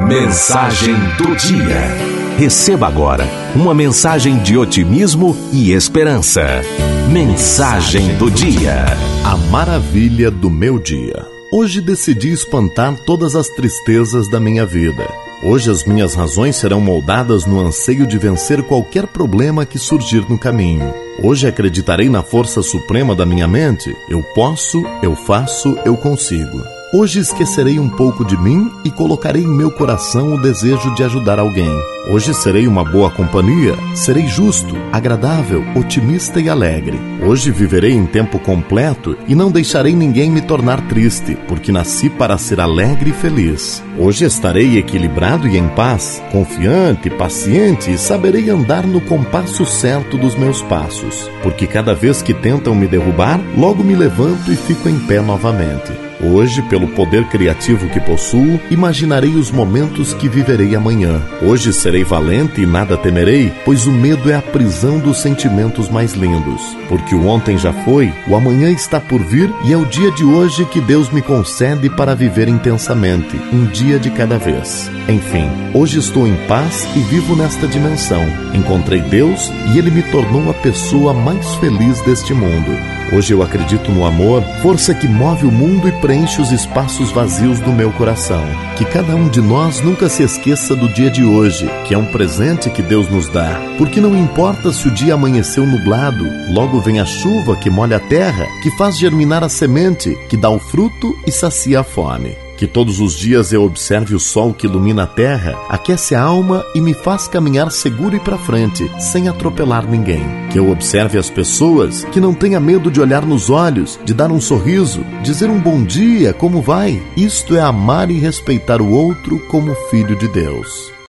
Mensagem do dia. Receba agora uma mensagem de otimismo e esperança. Mensagem do dia. A maravilha do meu dia. Hoje decidi espantar todas as tristezas da minha vida. Hoje as minhas razões serão moldadas no anseio de vencer qualquer problema que surgir no caminho. Hoje acreditarei na força suprema da minha mente. Eu posso, eu faço, eu consigo. Hoje esquecerei um pouco de mim e colocarei em meu coração o desejo de ajudar alguém. Hoje serei uma boa companhia, serei justo, agradável, otimista e alegre. Hoje viverei em tempo completo e não deixarei ninguém me tornar triste, porque nasci para ser alegre e feliz. Hoje estarei equilibrado e em paz, confiante, paciente e saberei andar no compasso certo dos meus passos, porque cada vez que tentam me derrubar, logo me levanto e fico em pé novamente. Hoje, pelo poder criativo que possuo, imaginarei os momentos que viverei amanhã. Hoje serei valente e nada temerei, pois o medo é a prisão dos sentimentos mais lindos. Porque o ontem já foi, o amanhã está por vir e é o dia de hoje que Deus me concede para viver intensamente, um dia de cada vez. Enfim, hoje estou em paz e vivo nesta dimensão. Encontrei Deus e Ele me tornou a pessoa mais feliz deste mundo. Hoje eu acredito no amor, força que move o mundo e preenche os espaços vazios do meu coração. Que cada um de nós nunca se esqueça do dia de hoje, que é um presente que Deus nos dá. Porque não importa se o dia amanheceu nublado, logo vem a chuva que molha a terra, que faz germinar a semente, que dá o fruto e sacia a fome. Que todos os dias eu observe o sol que ilumina a terra, aquece a alma e me faz caminhar seguro e para frente, sem atropelar ninguém. Que eu observe as pessoas, que não tenha medo de olhar nos olhos, de dar um sorriso, dizer um bom dia, como vai? Isto é amar e respeitar o outro como filho de Deus.